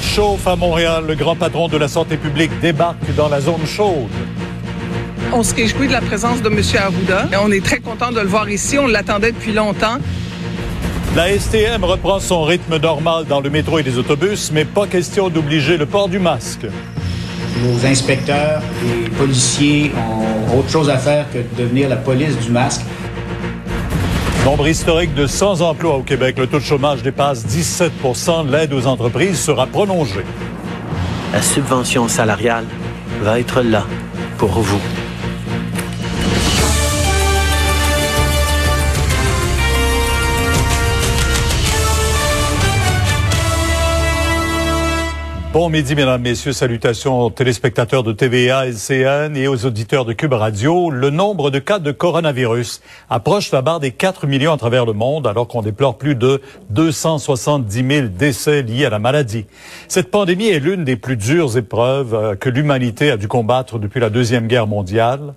surchauffe à Montréal, le grand patron de la santé publique débarque dans la zone chaude. On se réjouit de la présence de M. Arruda. On est très content de le voir ici. On l'attendait depuis longtemps. La STM reprend son rythme normal dans le métro et les autobus, mais pas question d'obliger le port du masque. Nos inspecteurs et policiers ont autre chose à faire que de devenir la police du masque. Nombre historique de 100 emplois au Québec. Le taux de chômage dépasse 17% L'aide aux entreprises sera prolongée. La subvention salariale va être là pour vous. Bon midi, mesdames, messieurs. Salutations aux téléspectateurs de TVA, LCN et aux auditeurs de Cube Radio. Le nombre de cas de coronavirus approche la barre des 4 millions à travers le monde alors qu'on déplore plus de 270 000 décès liés à la maladie. Cette pandémie est l'une des plus dures épreuves euh, que l'humanité a dû combattre depuis la Deuxième Guerre mondiale.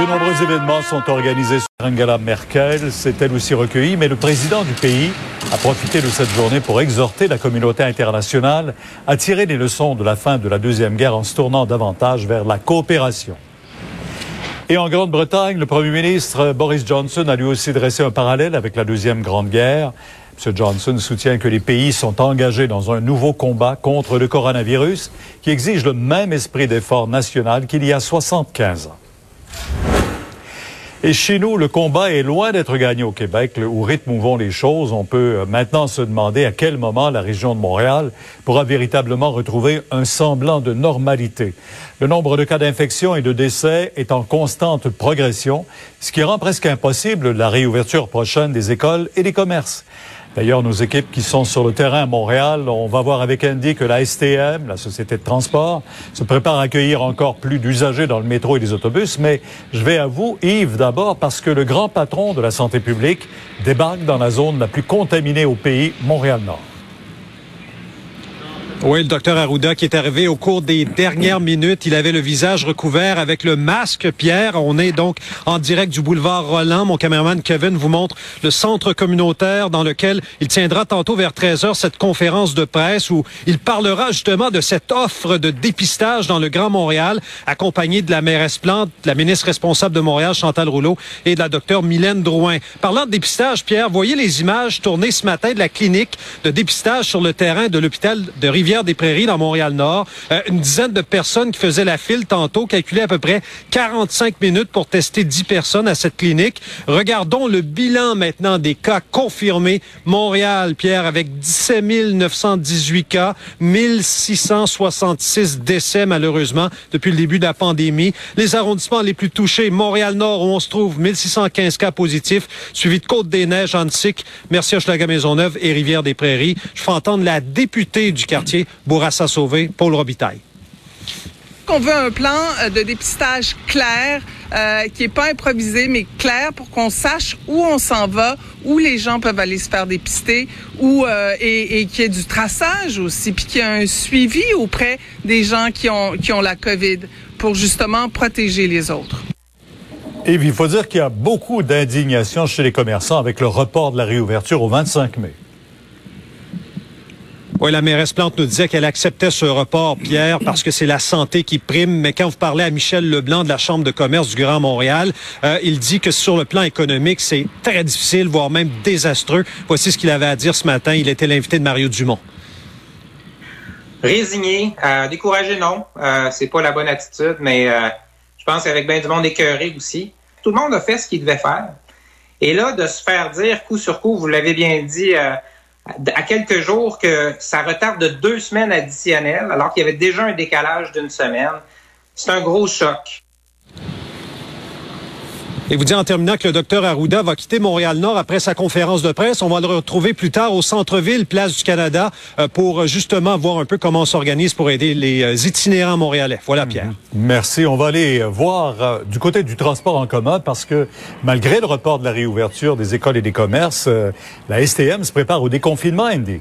De nombreux événements sont organisés sur Angela Merkel. C'est elle aussi recueillie, mais le président du pays a profité de cette journée pour exhorter la communauté internationale à tirer les leçons de la fin de la Deuxième Guerre en se tournant davantage vers la coopération. Et en Grande-Bretagne, le Premier ministre Boris Johnson a lui aussi dressé un parallèle avec la Deuxième Grande Guerre. M. Johnson soutient que les pays sont engagés dans un nouveau combat contre le coronavirus qui exige le même esprit d'effort national qu'il y a 75 ans. Et chez nous, le combat est loin d'être gagné au Québec. Où rythme où vont les choses, on peut euh, maintenant se demander à quel moment la région de Montréal pourra véritablement retrouver un semblant de normalité. Le nombre de cas d'infection et de décès est en constante progression, ce qui rend presque impossible la réouverture prochaine des écoles et des commerces. D'ailleurs, nos équipes qui sont sur le terrain à Montréal, on va voir avec Andy que la STM, la Société de transport, se prépare à accueillir encore plus d'usagers dans le métro et les autobus. Mais je vais à vous, Yves, d'abord, parce que le grand patron de la santé publique débarque dans la zone la plus contaminée au pays, Montréal-Nord. Oui, le docteur Arruda qui est arrivé au cours des dernières minutes. Il avait le visage recouvert avec le masque. Pierre, on est donc en direct du boulevard Roland. Mon caméraman Kevin vous montre le centre communautaire dans lequel il tiendra tantôt vers 13 heures cette conférence de presse où il parlera justement de cette offre de dépistage dans le Grand Montréal, accompagné de la mairesse Plante, la ministre responsable de Montréal, Chantal Rouleau, et de la docteure Mylène Drouin. Parlant de dépistage, Pierre, voyez les images tournées ce matin de la clinique de dépistage sur le terrain de l'hôpital de Rivière des Prairies dans Montréal-Nord. Euh, une dizaine de personnes qui faisaient la file tantôt, calculé à peu près 45 minutes pour tester 10 personnes à cette clinique. Regardons le bilan maintenant des cas confirmés. Montréal, Pierre, avec 17 918 cas, 1666 décès malheureusement depuis le début de la pandémie. Les arrondissements les plus touchés, Montréal-Nord où on se trouve 1615 cas positifs, suivi de Côte-des-Neiges, Antique, Mercier-Hochelaga-Maisonneuve et Rivière-des-Prairies. Je fais entendre la députée du quartier Bourassa Sauvé, Paul Robitaille. On veut un plan euh, de dépistage clair, euh, qui est pas improvisé, mais clair pour qu'on sache où on s'en va, où les gens peuvent aller se faire dépister, où euh, et, et qu'il y ait du traçage aussi, puis qu'il y ait un suivi auprès des gens qui ont qui ont la COVID pour justement protéger les autres? Et il faut dire qu'il y a beaucoup d'indignation chez les commerçants avec le report de la réouverture au 25 mai. Oui, la mairesse Plante nous disait qu'elle acceptait ce report, Pierre, parce que c'est la santé qui prime. Mais quand vous parlez à Michel Leblanc de la Chambre de commerce du Grand Montréal, euh, il dit que sur le plan économique, c'est très difficile, voire même désastreux. Voici ce qu'il avait à dire ce matin. Il était l'invité de Mario Dumont. Résigné, euh, découragé, non. Euh, c'est pas la bonne attitude, mais euh, je pense qu'avec bien du monde écœuré aussi. Tout le monde a fait ce qu'il devait faire. Et là, de se faire dire coup sur coup, vous l'avez bien dit, à quelques jours que ça retarde de deux semaines additionnelles, alors qu'il y avait déjà un décalage d'une semaine. C'est un gros choc. Et vous dites en terminant que le docteur Arruda va quitter Montréal-Nord après sa conférence de presse. On va le retrouver plus tard au centre-ville, place du Canada, euh, pour justement voir un peu comment on s'organise pour aider les euh, itinérants montréalais. Voilà, Pierre. Mhm. Merci. On va aller voir euh, du côté du transport en commun parce que malgré le report de la réouverture des écoles et des commerces, la STM se prépare au déconfinement, Andy.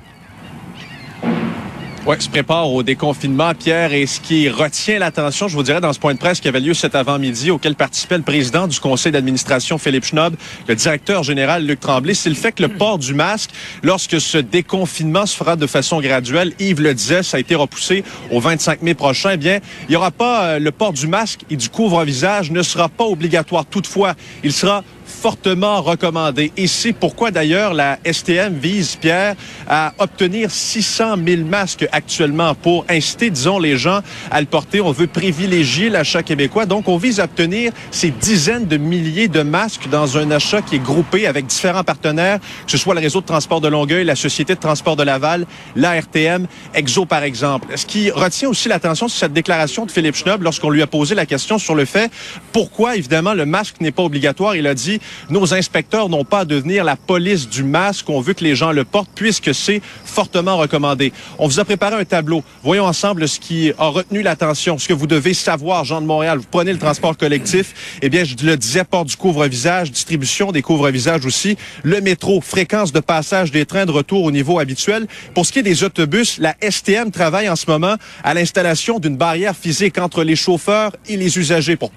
Oui, se prépare au déconfinement, Pierre. Et ce qui retient l'attention, je vous dirais, dans ce point de presse qui avait lieu cet avant-midi, auquel participait le président du conseil d'administration, Philippe Schnob, le directeur général, Luc Tremblay, c'est le fait que le port du masque, lorsque ce déconfinement se fera de façon graduelle, Yves le disait, ça a été repoussé au 25 mai prochain, eh bien, il n'y aura pas euh, le port du masque et du couvre-visage ne sera pas obligatoire. Toutefois, il sera fortement recommandé. Et c'est pourquoi d'ailleurs la STM vise, Pierre, à obtenir 600 000 masques actuellement pour inciter, disons, les gens à le porter. On veut privilégier l'achat québécois. Donc, on vise à obtenir ces dizaines de milliers de masques dans un achat qui est groupé avec différents partenaires, que ce soit le réseau de transport de Longueuil, la Société de transport de Laval, la RTM, Exo, par exemple. Ce qui retient aussi l'attention, c'est cette déclaration de Philippe Schnob lorsqu'on lui a posé la question sur le fait pourquoi, évidemment, le masque n'est pas obligatoire. Il a dit nos inspecteurs n'ont pas à devenir la police du masque. On veut que les gens le portent puisque c'est fortement recommandé. On vous a préparé un tableau. Voyons ensemble ce qui a retenu l'attention, ce que vous devez savoir, Jean de Montréal. Vous prenez le transport collectif. Eh bien, je le disais, port du couvre-visage, distribution des couvre-visages aussi. Le métro, fréquence de passage des trains de retour au niveau habituel. Pour ce qui est des autobus, la STM travaille en ce moment à l'installation d'une barrière physique entre les chauffeurs et les usagers pour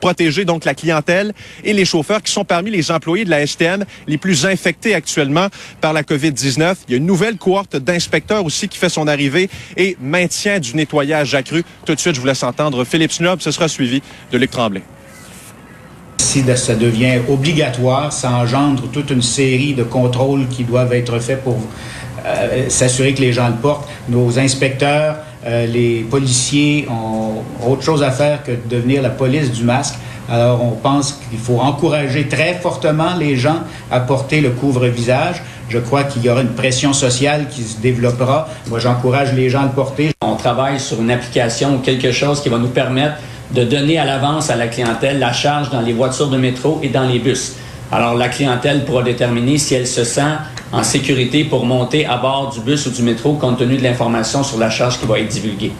protéger donc la clientèle et les chauffeurs qui sont parmi les employés de la STM les plus infectés actuellement par la COVID-19. Il y a une nouvelle cohorte d'inspecteurs aussi qui fait son arrivée et maintien du nettoyage accru. Tout de suite, je vous laisse entendre Philippe Snob. Ce sera suivi de Luc Tremblay. Si ça devient obligatoire, ça engendre toute une série de contrôles qui doivent être faits pour euh, s'assurer que les gens le portent. Nos inspecteurs, euh, les policiers ont autre chose à faire que de devenir la police du masque. Alors, on pense qu'il faut encourager très fortement les gens à porter le couvre-visage. Je crois qu'il y aura une pression sociale qui se développera. Moi, j'encourage les gens à le porter. On travaille sur une application ou quelque chose qui va nous permettre de donner à l'avance à la clientèle la charge dans les voitures de métro et dans les bus. Alors, la clientèle pourra déterminer si elle se sent en sécurité pour monter à bord du bus ou du métro compte tenu de l'information sur la charge qui va être divulguée.